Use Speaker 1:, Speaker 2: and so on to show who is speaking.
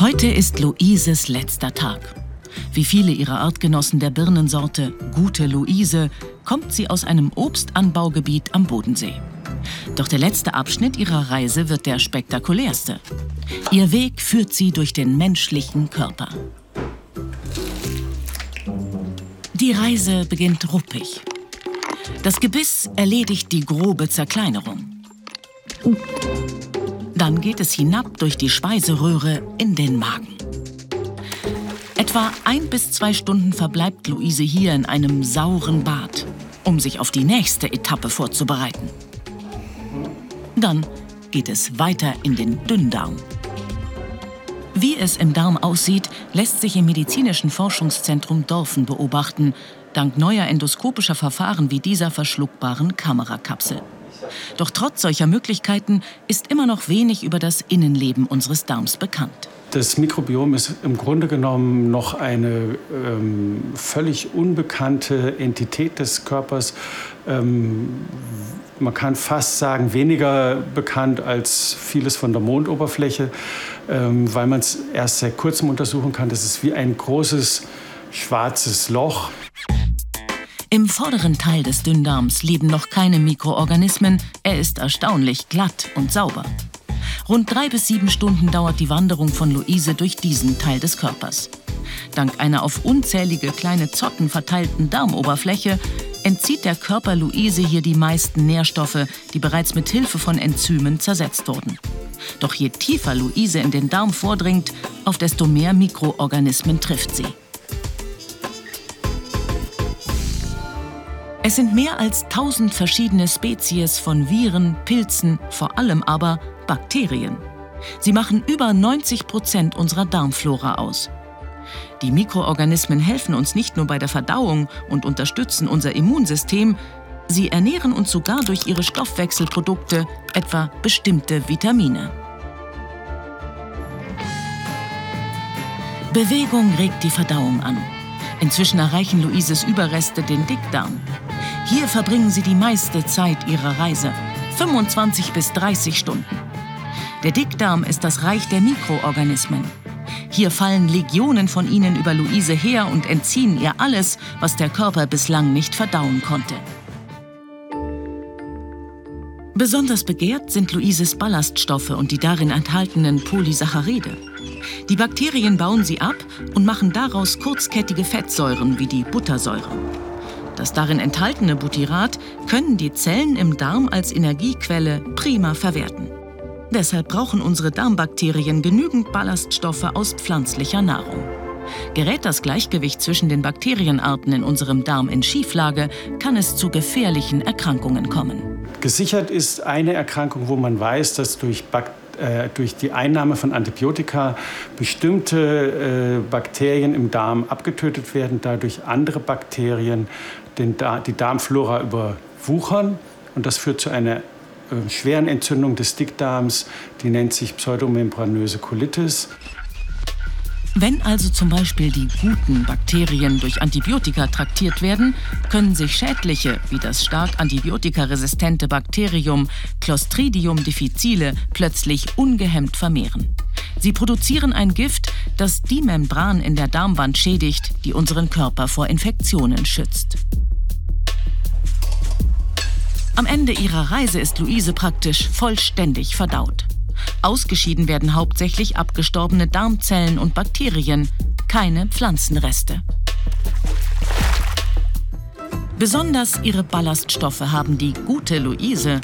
Speaker 1: Heute ist Luises letzter Tag. Wie viele ihrer Artgenossen der Birnensorte Gute Luise kommt sie aus einem Obstanbaugebiet am Bodensee. Doch der letzte Abschnitt ihrer Reise wird der spektakulärste. Ihr Weg führt sie durch den menschlichen Körper. Die Reise beginnt ruppig. Das Gebiss erledigt die grobe Zerkleinerung. Dann geht es hinab durch die Speiseröhre in den Magen. Etwa ein bis zwei Stunden verbleibt Luise hier in einem sauren Bad, um sich auf die nächste Etappe vorzubereiten. Dann geht es weiter in den Dünndarm. Wie es im Darm aussieht, lässt sich im medizinischen Forschungszentrum Dorfen beobachten, dank neuer endoskopischer Verfahren wie dieser verschluckbaren Kamerakapsel. Doch trotz solcher Möglichkeiten ist immer noch wenig über das Innenleben unseres Darms bekannt.
Speaker 2: Das Mikrobiom ist im Grunde genommen noch eine ähm, völlig unbekannte Entität des Körpers. Ähm, man kann fast sagen, weniger bekannt als vieles von der Mondoberfläche, ähm, weil man es erst seit kurzem untersuchen kann. Das ist wie ein großes schwarzes Loch.
Speaker 1: Im vorderen Teil des Dünndarms leben noch keine Mikroorganismen. Er ist erstaunlich glatt und sauber. Rund drei bis sieben Stunden dauert die Wanderung von Luise durch diesen Teil des Körpers. Dank einer auf unzählige kleine Zotten verteilten Darmoberfläche entzieht der Körper Luise hier die meisten Nährstoffe, die bereits mit Hilfe von Enzymen zersetzt wurden. Doch je tiefer Luise in den Darm vordringt, auf desto mehr Mikroorganismen trifft sie. Es sind mehr als 1000 verschiedene Spezies von Viren, Pilzen, vor allem aber Bakterien. Sie machen über 90 Prozent unserer Darmflora aus. Die Mikroorganismen helfen uns nicht nur bei der Verdauung und unterstützen unser Immunsystem, sie ernähren uns sogar durch ihre Stoffwechselprodukte, etwa bestimmte Vitamine. Bewegung regt die Verdauung an. Inzwischen erreichen Luises Überreste den Dickdarm. Hier verbringen sie die meiste Zeit ihrer Reise, 25 bis 30 Stunden. Der Dickdarm ist das Reich der Mikroorganismen. Hier fallen Legionen von ihnen über Luise her und entziehen ihr alles, was der Körper bislang nicht verdauen konnte. Besonders begehrt sind Luises Ballaststoffe und die darin enthaltenen Polysaccharide. Die Bakterien bauen sie ab und machen daraus kurzkettige Fettsäuren wie die Buttersäure. Das darin enthaltene Butyrat können die Zellen im Darm als Energiequelle prima verwerten. Deshalb brauchen unsere Darmbakterien genügend Ballaststoffe aus pflanzlicher Nahrung. Gerät das Gleichgewicht zwischen den Bakterienarten in unserem Darm in Schieflage, kann es zu gefährlichen Erkrankungen kommen.
Speaker 2: Gesichert ist eine Erkrankung, wo man weiß, dass durch Bakterien äh, durch die Einnahme von Antibiotika bestimmte äh, Bakterien im Darm abgetötet werden, dadurch andere Bakterien den, die Darmflora überwuchern. Und das führt zu einer äh, schweren Entzündung des Dickdarms, die nennt sich pseudomembranöse Colitis.
Speaker 1: Wenn also zum Beispiel die guten Bakterien durch Antibiotika traktiert werden, können sich schädliche, wie das stark antibiotikaresistente Bakterium Clostridium difficile, plötzlich ungehemmt vermehren. Sie produzieren ein Gift, das die Membran in der Darmwand schädigt, die unseren Körper vor Infektionen schützt. Am Ende ihrer Reise ist Luise praktisch vollständig verdaut. Ausgeschieden werden hauptsächlich abgestorbene Darmzellen und Bakterien, keine Pflanzenreste. Besonders ihre Ballaststoffe haben die gute Luise